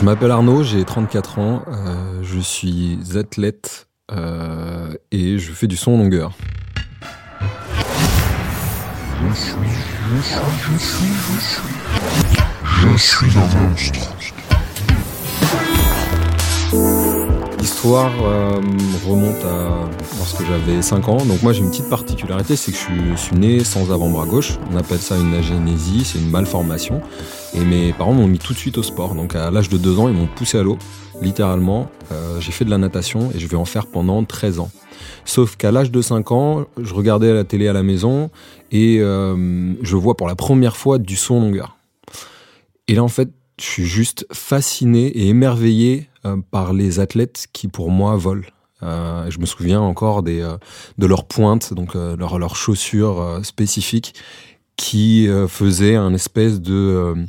Je m'appelle Arnaud, j'ai 34 ans, euh, je suis athlète euh, et je fais du son en longueur. L'histoire euh, remonte à lorsque j'avais 5 ans. Donc moi j'ai une petite particularité, c'est que je suis, né sans avant-bras gauche. On appelle ça une agénésie, c'est une malformation. Et mes parents m'ont mis tout de suite au sport. Donc à l'âge de 2 ans, ils m'ont poussé à l'eau, littéralement. Euh, j'ai fait de la natation et je vais en faire pendant 13 ans. Sauf qu'à l'âge de 5 ans, je regardais la télé à la maison et euh, je vois pour la première fois du son longueur. Et là en fait, je suis juste fasciné et émerveillé euh, par les athlètes qui pour moi volent. Euh, je me souviens encore des, euh, de leurs pointes, donc leurs leurs chaussures spécifiques, qui faisaient un espèce de,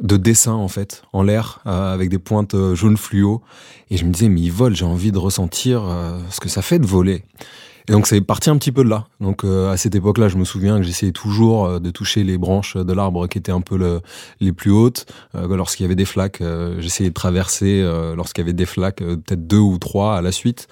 de dessin en fait en l'air avec des pointes euh, jaune fluo. Et je me disais mais ils volent, j'ai envie de ressentir ce que ça fait de voler. Et donc c'est parti un petit peu de là. Donc euh, à cette époque-là, je me souviens que j'essayais toujours euh, de toucher les branches de l'arbre qui étaient un peu le, les plus hautes. Euh, lorsqu'il y avait des flaques, euh, j'essayais de traverser euh, lorsqu'il y avait des flaques, euh, peut-être deux ou trois à la suite.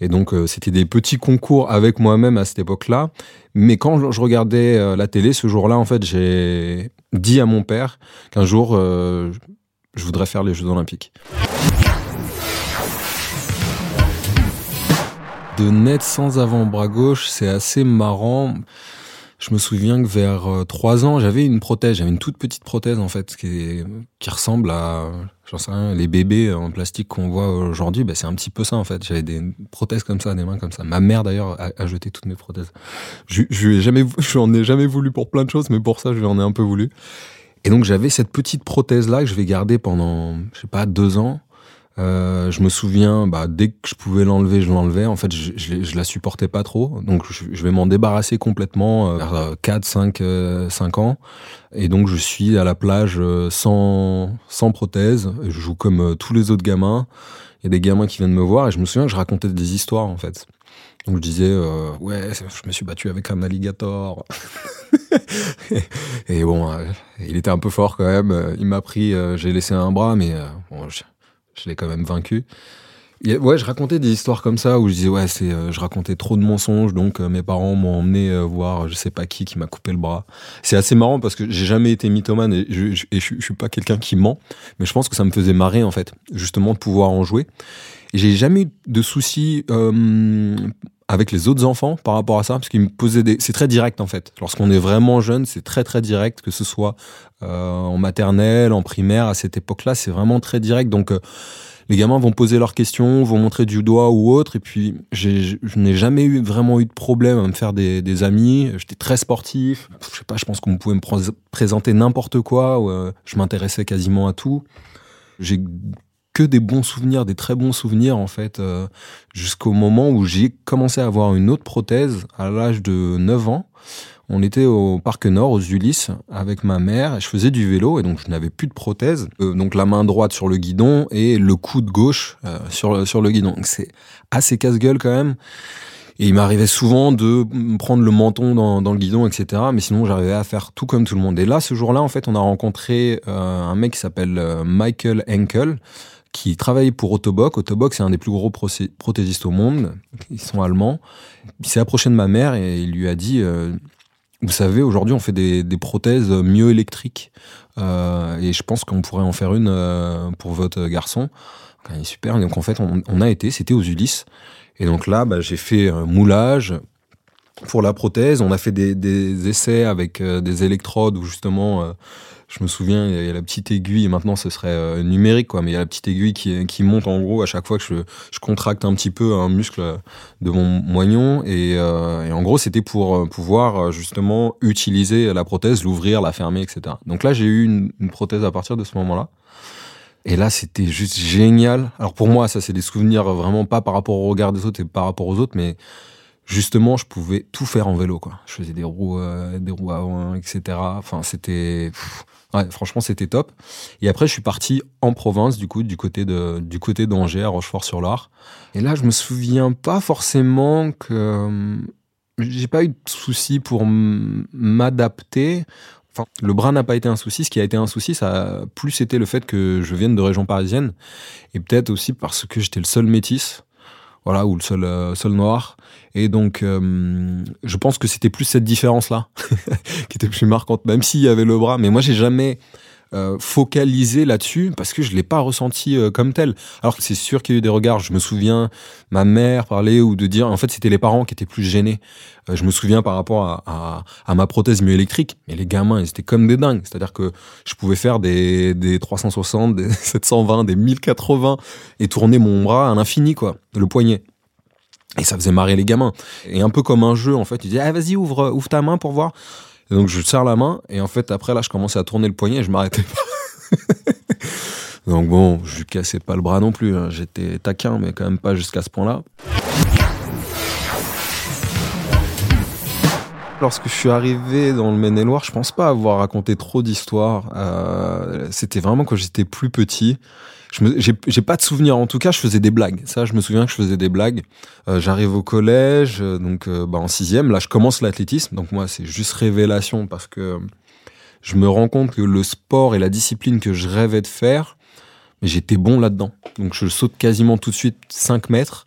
Et donc c'était des petits concours avec moi-même à cette époque-là. Mais quand je- regardais la télé ce jour-là, en fait, j'ai dit à mon père qu'un jour je voudrais faire les Jeux Olympiques. De naître sans avant-bras gauche, c'est assez marrant. Je me souviens que vers euh, trois ans, j'avais une prothèse, j'avais une toute petite prothèse en fait, qui, ressemble à, sais rien, les bébés en plastique qu'on voit aujourd'hui. Ben, c'est un petit peu ça en fait. J'avais des prothèses comme ça, des mains comme ça. Ma mère d'ailleurs a, jeté toutes mes prothèses. Je, je lui ai jamais voulu pour plein de choses, mais pour ça, je lui en ai un peu voulu. Et donc j'avais cette petite prothèse là que je vais garder pendant, je sais pas, deux ans. Euh, je me souviens, bah, dès que je pouvais l'enlever, je l'enlevais. En fait, je, je, je la supportais pas trop. Donc, je, je vais m'en débarrasser complètement euh, vers 4, 5, euh, 5 ans. Et donc, je suis à la plage euh, sans, sans prothèse. Je joue comme euh, tous les autres gamins. Il y a des gamins qui viennent me voir et je me souviens que je racontais des histoires, en fait. Donc, je disais, euh, ouais, je me suis battu avec un alligator. et bon, euh, il était un peu fort quand même. Il m'a pris, euh, j'ai laissé un bras, mais euh, bon, je, je l'ai quand même vaincu. Ouais, je racontais des histoires comme ça où je disais ouais, c'est, euh, je racontais trop de mensonges, donc euh, mes parents m'ont emmené euh, voir je sais pas qui qui m'a coupé le bras. C'est assez marrant parce que j'ai jamais été mythomane et je, je, et je, suis pas quelqu'un qui ment, mais je pense que ça me faisait marrer en fait, justement de pouvoir en jouer. J'ai jamais eu de soucis euh, avec les autres enfants par rapport à ça, parce qu'ils me posaient des. C'est très direct en fait. Lorsqu'on est vraiment jeune, c'est très très direct, que ce soit euh, en maternelle, en primaire, à cette époque-là, c'est vraiment très direct. Donc euh, les gamins vont poser leurs questions, vont montrer du doigt ou autre, et puis je n'ai jamais eu vraiment eu de problème à me faire des, des amis. J'étais très sportif. Je sais pas, je pense qu'on pouvait me pr- présenter n'importe quoi. euh, je m'intéressais quasiment à tout. J'ai que des bons souvenirs, des très bons souvenirs en fait, euh, jusqu'au moment où j'ai commencé à avoir une autre prothèse à l'âge de 9 ans. On était au Parc Nord, aux Ulysses, avec ma mère, et je faisais du vélo, et donc je n'avais plus de prothèse. Euh, donc la main droite sur le guidon et le coude gauche euh, sur, sur le guidon. C'est assez casse-gueule quand même. Et il m'arrivait souvent de prendre le menton dans, dans le guidon, etc. Mais sinon, j'arrivais à faire tout comme tout le monde. Et là, ce jour-là, en fait, on a rencontré euh, un mec qui s'appelle euh, Michael Henkel, qui travaille pour Autoboc. Autoboc, c'est un des plus gros prothésistes au monde. Ils sont allemands. Il s'est approché de ma mère et il lui a dit euh, Vous savez, aujourd'hui, on fait des, prothèses mieux électriques. Euh, et je pense qu'on pourrait en faire une euh, pour votre garçon. Donc, super. Donc, en fait, on, a été, c'était aux Ulysses. Et donc là, bah, j'ai fait un moulage pour la prothèse. On a fait des, essais avec des électrodes où justement, je me souviens, il y, a- la petite aiguille, maintenant ce serait euh, numérique, quoi, mais il y a la petite aiguille qui, monte en gros à chaque fois que je, contracte un petit peu un muscle de mon moignon. Et, euh, et en gros, c'était pour euh, pouvoir euh, justement utiliser la prothèse, l'ouvrir, la fermer, etc. Donc là, j'ai eu une, prothèse à partir de ce moment-là. Et là, c'était juste génial. Alors pour moi, ça, c'est des souvenirs vraiment pas par rapport au regard des autres et par rapport aux autres, mais justement, je pouvais tout faire en vélo, quoi. Je faisais des roues, euh, des roues avant, etc. Enfin, c'était, franchement, c'était top. Et après, je suis parti en province, du coup, du côté de, du côté d'Angers, à Rochefort-sur-Loire. Et là, je me souviens pas forcément que, euh, j'ai pas eu de soucis pour m'adapter. Le bras n'a pas été un souci. Ce qui a été un souci, ça a plus été le fait que je vienne de région parisienne et peut-être aussi parce que j'étais le seul métis, voilà, ou le seul euh, seul noir. Et donc, euh, je pense que c'était plus cette différence-là qui était plus marquante, même s'il y avait le bras. Mais moi, j'ai jamais euh, focalisé là-dessus parce que je l'ai pas ressenti euh, comme tel. Alors que c'est sûr qu'il y a eu des regards. Je me souviens ma mère parler ou de dire. En fait, c'était les parents qui étaient plus gênés. Euh, je me souviens par rapport à, ma prothèse myoélectrique. Mais les gamins, ils étaient comme des dingues. C'est-à-dire que je pouvais faire des, des 360, des 720, des 1080 et tourner mon bras à l'infini, quoi, le poignet. Et ça faisait marrer les gamins. Et un peu comme un jeu, en fait. Ils disaient, ah, vas-y, ouvre, ouvre ta main pour voir. Donc je serre la main et en fait après là je commençais à tourner le poignet et je m'arrêtais pas. donc bon, je lui cassais pas le bras non plus, hein. j'étais taquin mais quand même pas jusqu'à ce point-là. Lorsque je suis arrivé dans le Maine-et-Loire, je pense pas avoir raconté trop d'histoires. Euh, C'était vraiment quand j'étais plus petit j'ai pas de souvenir. En tout cas, je faisais des blagues. Ça, je me souviens que je faisais des blagues. Euh, J'arrive au collège, euh, donc euh, bah, en sixième. Là, je commence l'athlétisme. Donc moi, c'est juste révélation parce que je me rends compte que le sport et la discipline que je rêvais de faire, j'étais bon là-dedans. Donc je saute quasiment tout de suite 5 mètres,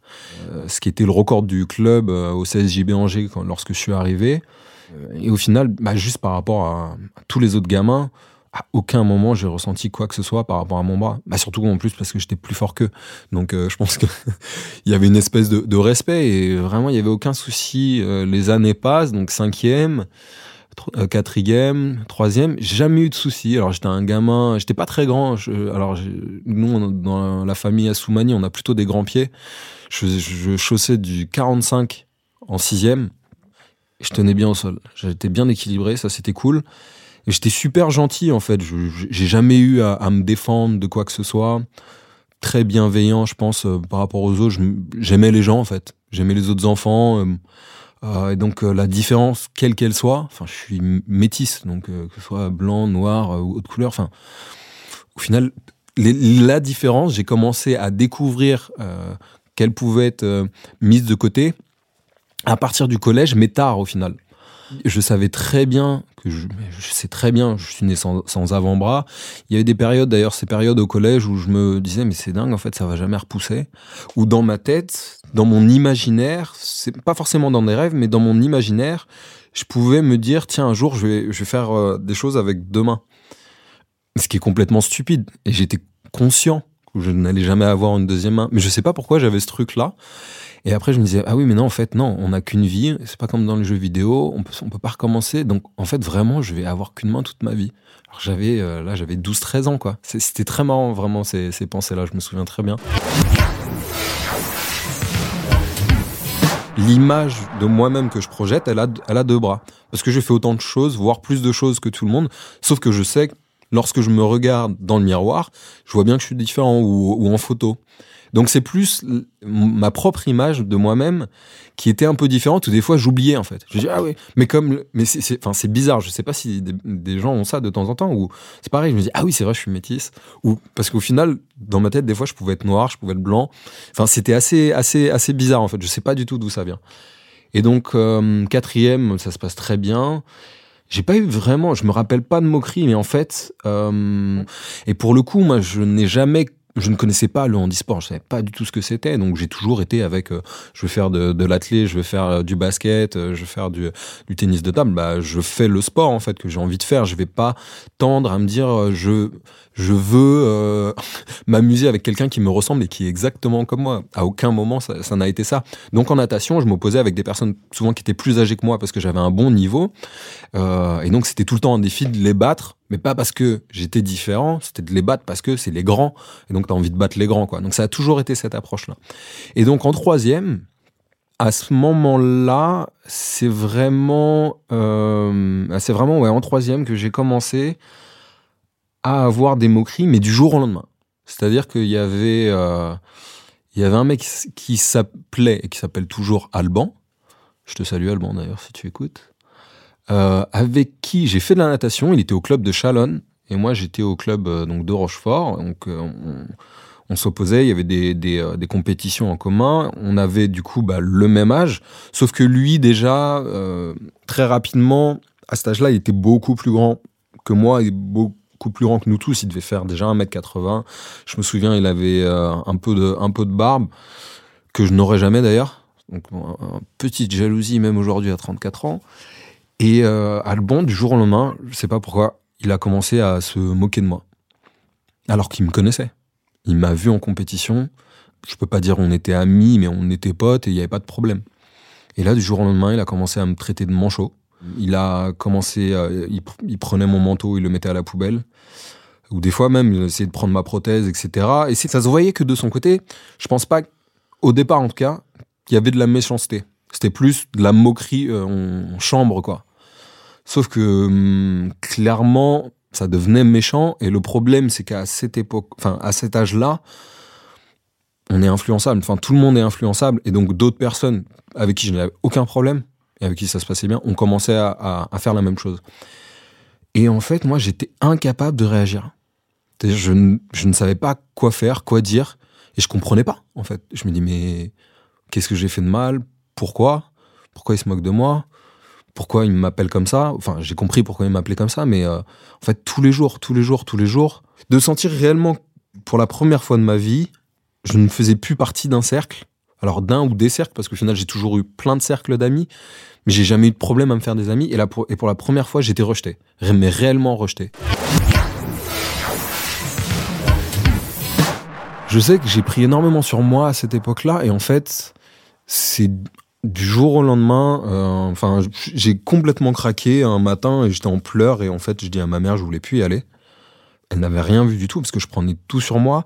ce qui était le record du club au CSJB Angers quand, lorsque je suis arrivé. Et au final, bah, juste par rapport à, tous les autres gamins, à aucun moment j'ai ressenti quoi que ce soit par rapport à mon bras. Bah surtout en plus parce que j'étais plus fort qu'eux. Donc euh, je pense qu'il y avait une espèce de, de, respect et vraiment il y avait aucun souci. Euh, les années passent, donc cinquième, euh, quatrième, troisième, jamais eu de souci. Alors j'étais un gamin, j'étais pas très grand. Alors nous dans la famille Assoumani, on a plutôt des grands pieds. Je, chaussais du 45 en sixième. Je tenais bien au sol. J'étais bien équilibré, ça c'était cool. Et j'étais super gentil en fait. J'ai jamais eu à, à, me défendre de quoi que ce soit. Très bienveillant, je pense, euh, par rapport aux autres. J'aimais les gens en fait. J'aimais les autres enfants. Euh, euh, et donc euh, la différence, quelle qu'elle soit, enfin je suis métisse, donc que ce soit blanc, noir ou autre couleur. Enfin, au final, la différence, j'ai commencé à découvrir qu'elle pouvait être mise de côté à partir du collège, mais tard au final. Je savais très bien je, sais très bien, je suis né sans, avant-bras. Il y avait des périodes, d'ailleurs, ces périodes au collège où je me disais, mais c'est dingue, en fait, ça va jamais repousser. Ou dans ma tête, dans mon imaginaire, c'est pas forcément dans des rêves, mais dans mon imaginaire, je pouvais me dire, tiens, un jour, je vais, je vais faire euh, des choses avec deux mains. Ce qui est complètement stupide. Et j'étais conscient que je n'allais jamais avoir une deuxième main. Mais je sais pas pourquoi j'avais ce truc-là. Et après, je me disais, ah oui, mais non, en fait, non, on n'a qu'une vie. C'est pas comme dans les jeux vidéo. On peut, peut pas recommencer. Donc, en fait, vraiment, je vais avoir qu'une main toute ma vie. Alors, j'avais, euh, là, j'avais 12, 13 ans, quoi. C'était très marrant, vraiment, ces, ces pensées-là. Je me souviens très bien. L'image de moi-même que je projette, elle a, elle a deux bras. Parce que je fais autant de choses, voire plus de choses que tout le monde. Sauf que je sais lorsque je me regarde dans le miroir, je vois bien que je suis différent ou, en photo. Donc c'est plus ma propre image de moi-même qui était un peu différente ou des fois j'oubliais en fait. Je dis ah oui, mais comme mais c'est enfin c'est bizarre, je sais pas si des, des, gens ont ça de temps en temps ou c'est pareil, je me dis ah oui, c'est vrai, je suis métisse ou parce qu'au final dans ma tête des fois je pouvais être noir, je pouvais être blanc. Enfin, c'était assez assez assez bizarre en fait, je sais pas du tout d'où ça vient. Et donc euh, quatrième, ça se passe très bien. J'ai pas eu vraiment, je me rappelle pas de moquerie, mais en fait, euh, et pour le coup, moi, je n'ai jamais je ne connaissais pas le handisport, je savais pas du tout ce que c'était, donc j'ai toujours été avec, euh, je vais faire de, de l'athlé, je vais faire euh, du basket, je vais faire du, du, tennis de table, bah je fais le sport en fait que j'ai envie de faire. Je vais pas tendre à me dire je je veux euh, m'amuser avec quelqu'un qui me ressemble et qui est exactement comme moi. À aucun moment ça, n'a été ça. Donc en natation, je m'opposais avec des personnes souvent qui étaient plus âgées que moi parce que j'avais un bon niveau, euh, et donc c'était tout le temps un défi de les battre mais pas parce que j'étais différent, c'était de les battre parce que c'est les grands, et donc tu as envie de battre les grands, quoi. Donc ça a toujours été cette approche-là. Et donc en troisième, à ce moment-là, c'est vraiment, euh, c'est vraiment ouais, en troisième que j'ai commencé à avoir des moqueries, mais du jour au lendemain. C'est-à-dire qu'il y avait, euh, il y avait un mec qui s'appelait et qui s'appelle toujours Alban. Je te salue Alban d'ailleurs si tu écoutes euh, avec qui j'ai fait de la natation. Il était au club de Chalonne et moi j'étais au club euh, donc de Rochefort. Donc on, s'opposait, il y avait des, compétitions en commun. On avait du coup bah, le même âge, sauf que lui déjà très rapidement à cet âge-là, il était beaucoup plus grand que moi plus grand que nous tous. Il devait faire déjà 1m80. Je me souviens, il avait euh, un, peu de, barbe, que je n'aurais jamais d'ailleurs. Donc, petite jalousie, même aujourd'hui à 34 ans. Et euh, Alban, du jour au lendemain, je sais pas pourquoi, il a commencé à se moquer de moi. Alors qu'il me connaissait. Il m'a vu en compétition. Je peux pas dire on était amis, mais on était potes et il n'y avait pas de problème. Et là, du jour au lendemain, il a commencé à me traiter de manchot. Il a commencé, euh, il, pr- il prenait mon manteau, il le mettait à la poubelle. Ou des fois même, il essayait de prendre ma prothèse, etc. Et ça se voyait que de son côté, je pense pas, au départ en tout cas, qu'il y avait de la méchanceté. C'était plus de la moquerie euh, en, en chambre, quoi. Sauf que hum, clairement, ça devenait méchant. Et le problème, c'est qu'à cette époque, enfin à cet âge-là, on est influençable. Enfin, tout le monde est influençable. Et donc d'autres personnes avec qui je n'avais aucun problème et avec qui ça se passait bien, on commençait à, faire la même chose. Et en fait, moi, j'étais incapable de réagir. Je, ne- savais pas quoi faire, quoi dire, et je comprenais pas. En fait, je me dis mais qu'est-ce que j'ai fait de mal? Pourquoi? Pourquoi il se moque de moi? Pourquoi il m'appelle comme ça? Enfin, j'ai compris pourquoi il m'appelait comme ça, mais euh, en fait, tous les jours, tous les jours, tous les jours, de sentir réellement, pour la première fois de ma vie, je ne faisais plus partie d'un cercle. Alors d'un ou des cercles, parce qu'au final, j'ai toujours eu plein de cercles d'amis, mais j'ai jamais eu de problème à me faire des amis. Et, là, pour, et pour la première fois, j'étais rejeté. Mais réellement rejeté. Je sais que j'ai pris énormément sur moi à cette époque-là, et en fait, c'est du jour au lendemain, euh, enfin, j'ai complètement craqué un matin et j'étais en pleurs, et en fait, je dis à ma mère, je voulais plus y aller. Elle n'avait rien vu du tout, parce que je prenais tout sur moi.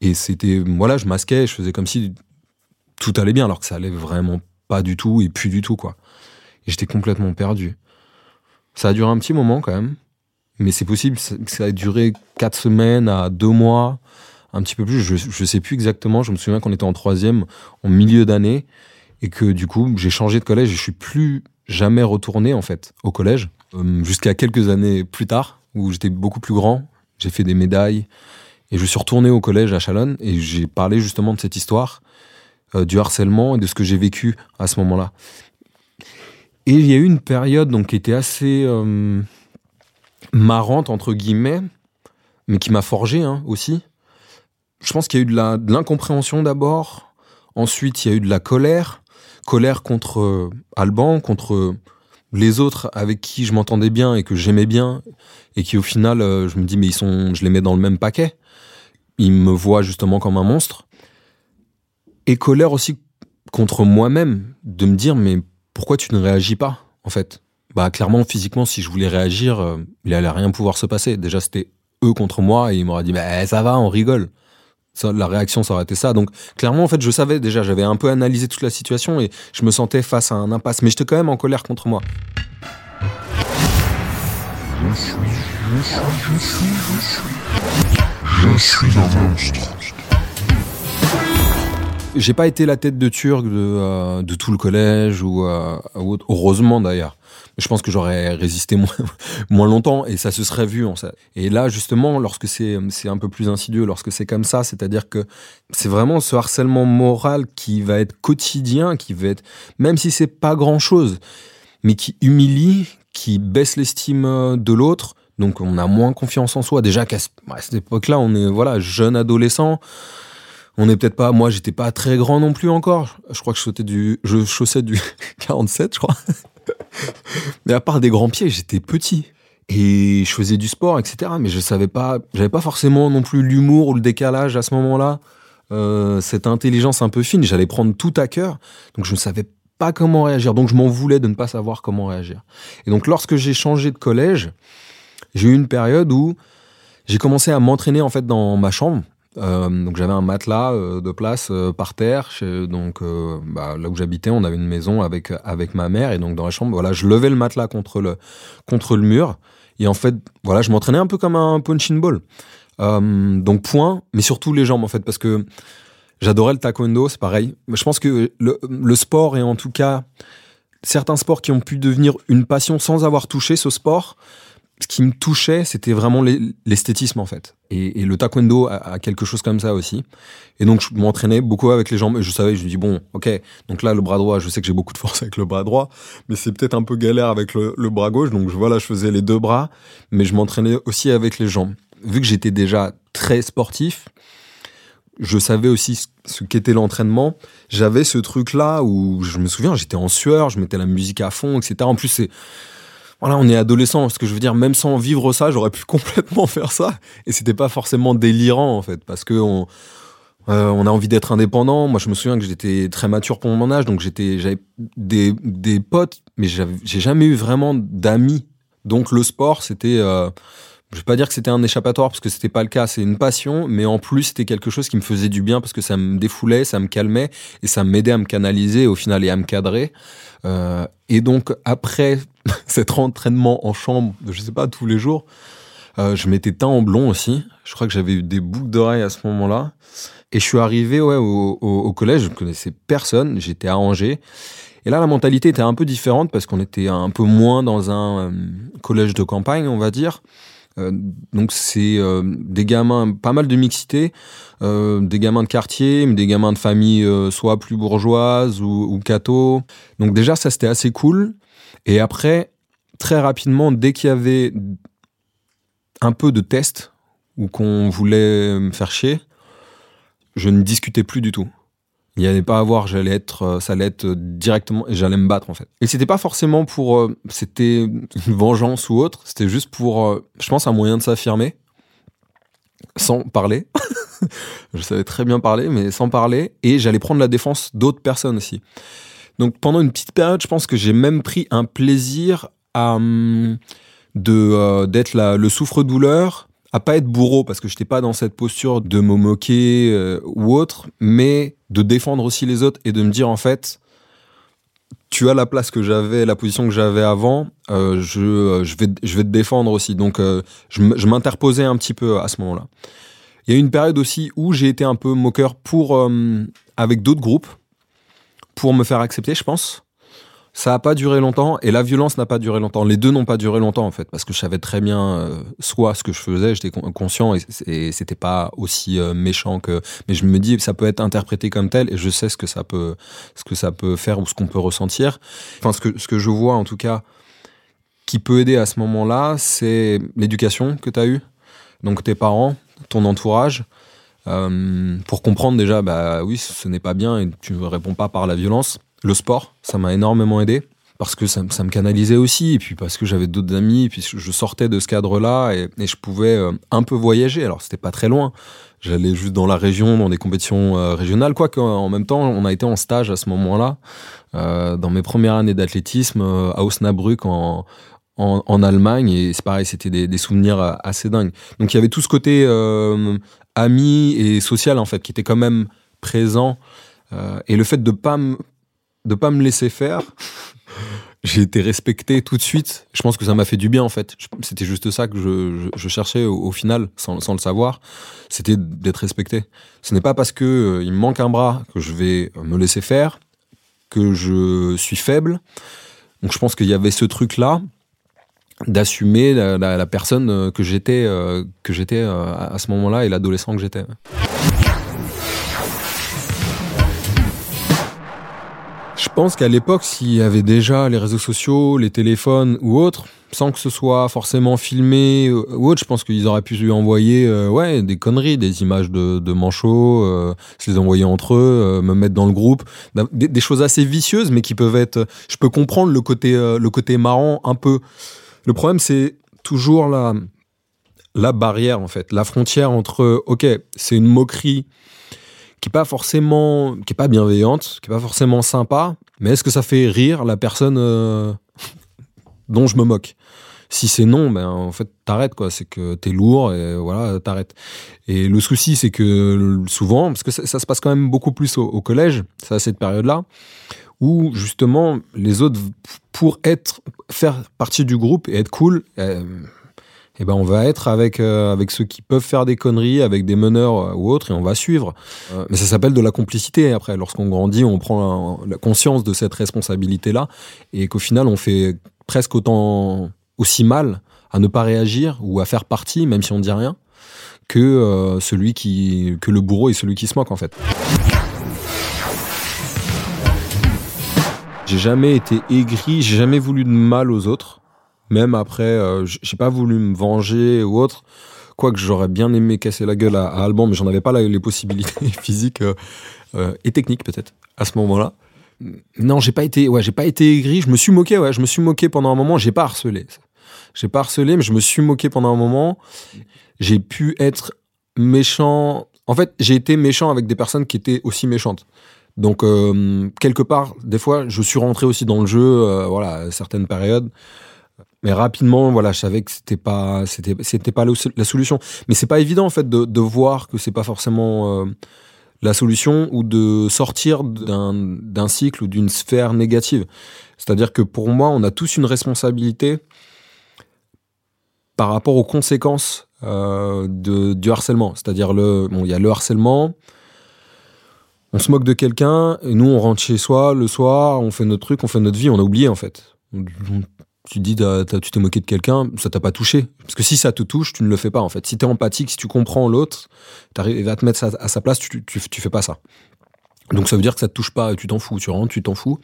Et c'était, voilà, je masquais, je faisais comme si tout allait bien, alors que ça allait vraiment pas du tout et plus du tout, quoi. Et j'étais complètement perdu. Ça a duré un petit moment quand même, mais c'est possible que ça ait duré quatre semaines à deux mois, un petit peu plus. Je, je sais plus exactement. Je me souviens qu'on était en troisième, en milieu d'année, et que du coup, j'ai changé de collège et je suis plus jamais retourné en fait au collège euh, jusqu'à quelques années plus tard où j'étais beaucoup plus grand. J'ai fait des médailles et je suis retourné au collège à Chalonne et j'ai parlé justement de cette histoire euh, du harcèlement et de ce que j'ai vécu à ce moment-là. Et il y a eu une période donc qui était assez euh, marrante entre guillemets, mais qui m'a forgé hein, aussi. Je pense qu'il y a eu de l'incompréhension d'abord. Ensuite, il y a eu de la colère, colère contre euh, Alban, contre les autres avec qui je m'entendais bien et que j'aimais bien, et qui au final, je me dis mais ils sont, je les mets dans le même paquet. Ils me voient justement comme un monstre. Et colère aussi contre moi-même, de me dire mais pourquoi tu ne réagis pas en fait Bah clairement physiquement si je voulais réagir, euh, il allait rien pouvoir se passer. Déjà c'était eux contre moi et ils m'auraient dit bah ça va, on rigole. Ça, la réaction ça aurait été ça. Donc clairement en fait je savais déjà, j'avais un peu analysé toute la situation et je me sentais face à un impasse, mais j'étais quand même en colère contre moi. Je suis, je suis, je suis, je suis. Je suis monstre. J'ai pas été la tête de turc de, euh, de tout le collège ou, euh, autre. heureusement d'ailleurs. Je pense que j'aurais résisté moins, moins longtemps et ça se serait vu. Et là justement, lorsque c'est un peu plus insidieux, lorsque c'est comme ça, c'est-à-dire que c'est vraiment ce harcèlement moral qui va être quotidien, qui va être même si c'est pas grand-chose, mais qui humilie, qui baisse l'estime euh, de l'autre. Donc on a moins confiance en soi. Déjà qu'à cette époque-là, on est voilà jeune adolescent. On n'est peut-être pas. Moi, j'étais pas très grand non plus encore. Je crois que je sautais du, je chaussais du 47, je crois. Mais à part des grands pieds, j'étais petit et je faisais du sport, etc. Mais je savais pas. J'avais pas forcément non plus l'humour ou le décalage à ce moment-là. Euh, cette intelligence un peu fine, j'allais prendre tout à cœur. Donc je ne savais pas comment réagir. Donc je m'en voulais de ne pas savoir comment réagir. Et donc lorsque j'ai changé de collège, j'ai eu une période où j'ai commencé à m'entraîner en fait dans ma chambre. Euh, donc j'avais un matelas euh, de place euh, par terre. Donc bah, là où j'habitais, on avait une maison avec avec ma mère et donc dans la chambre, voilà, je levais le matelas contre le contre le mur et en fait, voilà, je m'entraînais un peu comme un punching ball. Donc point, mais surtout les jambes en fait parce que j'adorais le taekwondo, c'est pareil. Je pense que le sport et en tout cas certains sports qui ont pu devenir une passion sans avoir touché ce sport, ce qui me touchait, c'était vraiment l'esthétisme en fait. Et, le taekwondo a, quelque chose comme ça aussi. Et donc je m'entraînais beaucoup avec les jambes. Et je savais, je me dis bon, ok. Donc là, le bras droit, je sais que j'ai beaucoup de force avec le bras droit, mais c'est peut-être un peu galère avec le, bras gauche. Donc voilà, je faisais les deux bras, mais je m'entraînais aussi avec les jambes. Vu que j'étais déjà très sportif, je savais aussi ce qu'était l'entraînement. J'avais ce truc-là où je me souviens, j'étais en sueur, je mettais la musique à fond, etc. En plus, c'est voilà, on est adolescent. Ce que je veux dire, même sans vivre ça, j'aurais pu complètement faire ça. Et c'était pas forcément délirant, en fait, parce que on, euh, on a envie d'être indépendant. Moi, je me souviens que j'étais très mature pour mon âge, donc j'étais, j'avais des, des potes, mais j'ai jamais eu vraiment d'amis. Donc le sport, c'était, euh, je vais pas dire que c'était un échappatoire parce que c'était pas le cas. C'est une passion, mais en plus c'était quelque chose qui me faisait du bien parce que ça me défoulait, ça me calmait et ça m'aidait à me canaliser au final et à me cadrer. Euh, et donc après cet entraînement en chambre, je sais pas, tous les jours, euh, je m'étais teint en blond aussi. Je crois que j'avais eu des boucles d'oreilles à ce moment-là. Et je suis arrivé ouais, au, collège, je ne connaissais personne, j'étais à Angers. Et là, la mentalité était un peu différente parce qu'on était un peu moins dans un euh, collège de campagne, on va dire. Euh, donc c'est des gamins, pas mal de mixité, des gamins de quartier, des gamins de famille soit plus bourgeoise ou, ou catho. Donc déjà ça c'était assez cool. Et après, très rapidement, dès qu'il y avait un peu de test ou qu'on voulait me faire chier, je ne discutais plus du tout. Il n'y avait pas à voir, j'allais être, euh, ça allait être directement, j'allais me battre en fait. Et c'était pas forcément pour, euh, c'était une vengeance ou autre, c'était juste pour, euh, je pense, un moyen de s'affirmer, sans parler. je savais très bien parler, mais sans parler, et j'allais prendre la défense d'autres personnes aussi. Donc pendant une petite période, je pense que j'ai même pris un plaisir à hum, de d'être le souffre-douleur, à pas être bourreau parce que je n'étais pas dans cette posture de me moquer euh, ou autre, mais de défendre aussi les autres et de me dire en fait, tu as la place que j'avais, la position que j'avais avant, euh, je, je, vais, je vais te défendre aussi. Donc je m'interposais un petit peu à ce moment-là. Il y a eu une période aussi où j'ai été un peu moqueur pour avec d'autres groupes pour me faire accepter, je pense. Ça n'a pas duré longtemps et la violence n'a pas duré longtemps. Les deux n'ont pas duré longtemps en fait parce que je savais très bien euh, soit ce que je faisais, j'étais conscient et, c'était pas aussi euh, méchant que. Mais je me dis ça peut être interprété comme tel et je sais ce que ça peut, ce que ça peut faire ou ce qu'on peut ressentir. Enfin ce que ce que je vois en tout cas qui peut aider à ce moment-là, c'est l'éducation que tu as eue. Donc tes parents, ton entourage. Euh, pour comprendre déjà, bah oui, ce n'est pas bien et tu ne réponds pas par la violence. Le sport, ça m'a énormément aidé parce que ça, me canalisait aussi et puis parce que j'avais d'autres amis et puis je sortais de ce cadre-là et, je pouvais euh, un peu voyager. Alors c'était pas très loin. J'allais juste dans la région, dans des compétitions euh, régionales, quoi qu'en même temps, on a été en stage à ce moment-là, dans mes premières années d'athlétisme à Osnabrück en, en, Allemagne et c'est pareil, c'était des, souvenirs assez dingues. Donc il y avait tout ce côté ami et social en fait qui était quand même présent euh, et le fait de pas de pas me laisser faire j'ai été respecté tout de suite. Je pense que ça m'a fait du bien en fait. C'était juste ça que je, cherchais au, final sans, le savoir. C'était d'être respecté. Ce n'est pas parce que euh, il me manque un bras que je vais me laisser faire que je suis faible. Donc je pense qu'il y avait ce truc là d'assumer la, personne euh, que j'étais euh, que j'étais à ce moment-là et l'adolescent que j'étais. Je pense qu'à l'époque, s'il y avait déjà les réseaux sociaux, les téléphones ou autres, sans que ce soit forcément filmé ou autre, je pense qu'ils auraient pu lui envoyer ouais, des conneries, des images de, manchots, euh, se les envoyer entre eux, me mettre dans le groupe, des, des, choses assez vicieuses, mais qui peuvent être. Je peux comprendre le côté, le côté marrant un peu le problème, c'est toujours la, la barrière, en fait, la frontière entre, ok, c'est une moquerie qui est pas forcément, qui est pas bienveillante, qui est pas forcément sympa, mais est-ce que ça fait rire la personne euh, dont je me moque? Si c'est non, ben en fait t'arrêtes quoi, c'est que t'es lourd et voilà t'arrêtes. Et le souci c'est que souvent, parce que ça, se passe quand même beaucoup plus au, collège, c'est à cette période-là, où justement les autres, pour être, faire partie du groupe et être cool, euh, eh ben on va être avec, euh, avec ceux qui peuvent faire des conneries, avec des meneurs euh, ou autres, et on va suivre. mais ça s'appelle de la complicité. Après, lorsqu'on grandit, on prend la, conscience de cette responsabilité-là, et qu'au final, on fait presque autant aussi mal à ne pas réagir ou à faire partie, même si on dit rien, que euh, celui qui, que le bourreau et celui qui se moque en fait. J'ai jamais été aigri, j'ai jamais voulu de mal aux autres. Même après, euh, j'ai pas voulu me venger ou autre. Quoique j'aurais bien aimé casser la gueule à, Alban, mais j'en avais pas les possibilités physiques euh, euh, et techniques peut-être à ce moment-là. Non, j'ai pas été, ouais, j'ai pas été aigri. Je me suis moqué, ouais, je me suis moqué pendant un moment. J'ai pas harcelé. J'ai pas harcelé, mais je me suis moqué pendant un moment. J'ai pu être méchant. En fait, j'ai été méchant avec des personnes qui étaient aussi méchantes. Donc euh, quelque part, des fois, je suis rentré aussi dans le jeu, voilà, à certaines périodes. Mais rapidement, voilà, je savais que c'était pas, c'était, c'était pas la solution. Mais c'est pas évident en fait de, de voir que c'est pas forcément euh, la solution ou de sortir d'un, cycle ou d'une sphère négative. C'est-à-dire que pour moi, on a tous une responsabilité par rapport aux conséquences euh, de, du harcèlement. C'est-à-dire le, bon, il y a le harcèlement, on se moque de quelqu'un, et nous, on rentre chez soi le soir, on fait notre truc, on fait notre vie, on a oublié, en fait. Tu dis, tu t'es moqué de quelqu'un, ça t'a pas touché. Parce que si ça te touche, tu ne le fais pas, en fait. Si t'es empathique, si tu comprends l'autre, t'arrives à te mettre à sa place, tu, fais pas ça. Donc ça veut dire que ça te touche pas, tu t'en fous, tu rentres, tu t'en fous.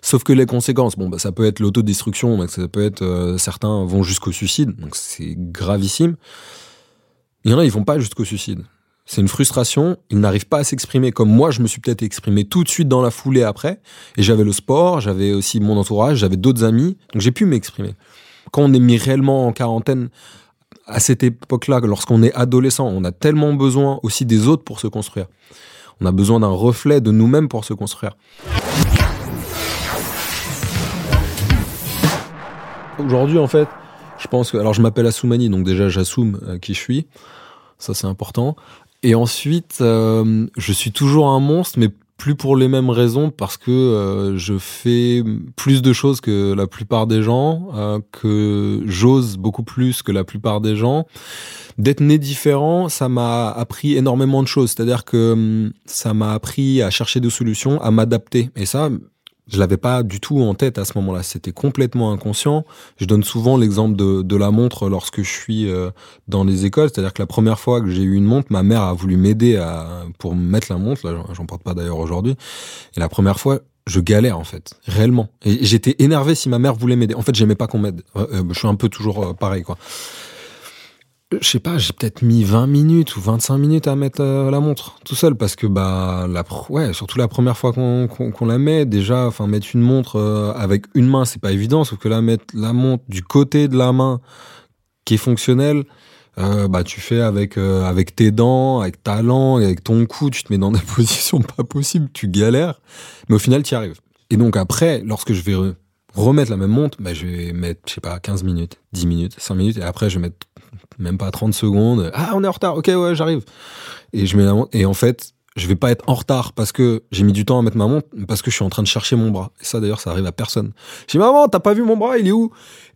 Sauf que les conséquences, bon, bah, ça peut être l'autodestruction, ça peut être euh, certains vont jusqu'au suicide, donc c'est gravissime. Il y en a, ils vont pas jusqu'au suicide. C'est une frustration, ils n'arrivent pas à s'exprimer comme moi je me suis peut-être exprimé tout de suite dans la foulée après. Et j'avais le sport, j'avais aussi mon entourage, j'avais d'autres amis, donc j'ai pu m'exprimer. Quand on est mis réellement en quarantaine, à cette époque-là, lorsqu'on est adolescent, on a tellement besoin aussi des autres pour se construire. On a besoin d'un reflet de nous-mêmes pour se construire. Aujourd'hui, en fait, je pense que. Alors, je m'appelle Assoumani, donc déjà, j'assume euh, qui je suis. Ça, c'est important. Et ensuite, euh, je suis toujours un monstre, mais plus pour les mêmes raisons, parce que euh, je fais plus de choses que la plupart des gens, euh, que j'ose beaucoup plus que la plupart des gens. D'être né différent, ça m'a appris énormément de choses. C'est-à-dire que hum, ça m'a appris à chercher des solutions, à m'adapter. Et ça, je l'avais pas du tout en tête à ce moment-là. C'était complètement inconscient. Je donne souvent l'exemple de, de, la montre lorsque je suis euh, dans les écoles. C'est-à-dire que la première fois que j'ai eu une montre, ma mère a voulu m'aider à, pour mettre la montre. Là, j'en porte pas d'ailleurs aujourd'hui. Et la première fois, je galère en fait, réellement. Et j'étais énervé si ma mère voulait m'aider. En fait, j'aimais pas qu'on m'aide. Euh, euh, je suis un peu toujours pareil, quoi je sais pas, j'ai peut-être mis 20 minutes ou 25 minutes à mettre euh, la montre tout seul parce que bah la ouais, surtout la première fois qu'on la met déjà enfin mettre une montre euh, avec une main, c'est pas évident sauf que là mettre la montre du côté de la main qui est fonctionnelle euh, bah tu fais avec avec tes dents, avec ta langue, avec ton cou, tu te mets dans des positions pas possibles, tu galères, mais au final tu y arrives. Et donc après, lorsque je vais remettre la même montre, bah, je vais mettre, je sais pas, 15 minutes, 10 minutes, 5 minutes, et après je vais mettre même pas 30 secondes. Ah, on est en retard. Ok, ouais, j'arrive. Et je mets la montre. Et en fait, je vais pas être en retard parce que j'ai mis du temps à mettre ma montre, parce que je suis en train de chercher mon bras. Et ça, d'ailleurs, ça arrive à personne. Je dis, maman, t'as pas vu mon bras, il est où?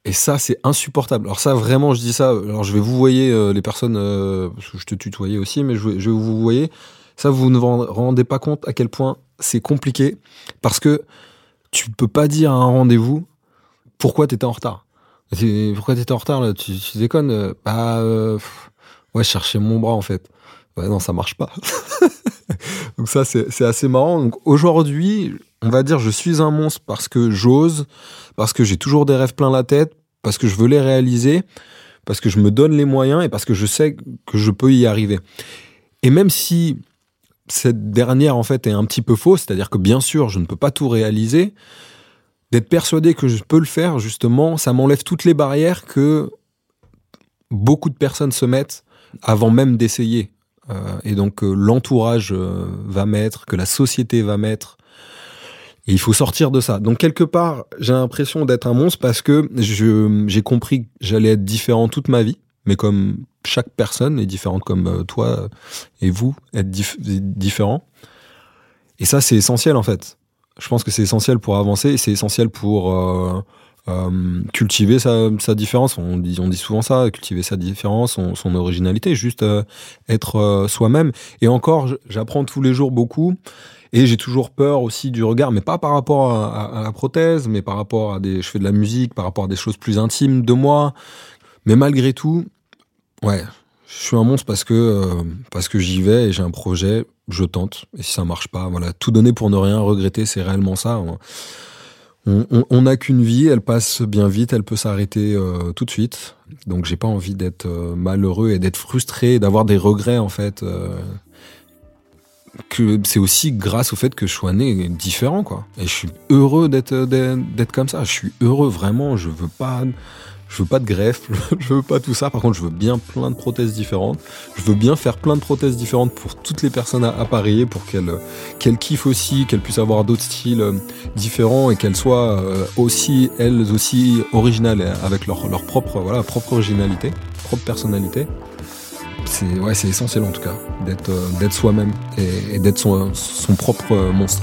Et ça, c'est insupportable. Alors ça, vraiment, je dis ça. Alors je vais vous voyer euh, les personnes, euh, je te tutoyais aussi, mais je vais, je vais vous voyer. Ça, vous ne vous rendez pas compte à quel point c'est compliqué parce que tu peux pas dire à un rendez-vous pourquoi t'étais en retard. Pourquoi t'étais en retard là? Tu, déconnes euh, Bah euh, ouais, je cherchais mon bras en fait. Ouais, non, ça marche pas. Donc ça, c'est assez marrant. Donc aujourd'hui, on va dire, je suis un monstre parce que j'ose, parce que j'ai toujours des rêves plein la tête, parce que je veux les réaliser, parce que je me donne les moyens et parce que je sais que je peux y arriver. Et même si cette dernière en fait est un petit peu fausse, c'est-à-dire que bien sûr, je ne peux pas tout réaliser, d'être persuadé que je peux le faire, justement, ça m'enlève toutes les barrières que beaucoup de personnes se mettent avant même d'essayer. Euh, et donc euh, l'entourage euh, va mettre, que la société va mettre. Et il faut sortir de ça. Donc quelque part, j'ai l'impression d'être un monstre parce que j'ai compris que j'allais être différent toute ma vie, mais comme chaque personne est différente, comme toi et vous êtes différents. Et ça, c'est essentiel en fait je pense que c'est essentiel pour avancer et c'est essentiel pour euh, euh, cultiver sa, différence. On dit, souvent ça, cultiver sa différence, son, originalité, juste euh, être euh, soi-même. Et encore, j'apprends tous les jours beaucoup. Et j'ai toujours peur aussi du regard, mais pas par rapport à, à, la prothèse, mais par rapport à des. Je fais de la musique, par rapport à des choses plus intimes de moi. Mais malgré tout, ouais, je suis un monstre parce que, euh, que j'y vais et j'ai un projet, je tente. Et si ça marche pas, voilà, tout donner pour ne rien regretter, c'est réellement ça. On n'a qu'une vie, elle passe bien vite, elle peut s'arrêter euh, tout de suite. Donc j'ai pas envie d'être euh, malheureux et d'être frustré, d'avoir des regrets en fait. que c'est aussi grâce au fait que je sois né différent quoi. Et je suis heureux d'être d'être comme ça. Je suis heureux vraiment. Je veux pas je veux pas de greffe, je veux pas tout ça. Par contre, je veux bien plein de prothèses différentes. Je veux bien faire plein de prothèses différentes pour toutes les personnes à appareiller, pour qu'elles qu'elles kiffent aussi, qu'elles puissent avoir d'autres styles euh, différents et qu'elles soient euh, aussi elles aussi originales avec leur, leur propre voilà propre originalité, propre personnalité. C'est ouais, essentiel en tout cas d'être euh, soi-même et, et d'être son, son propre monstre.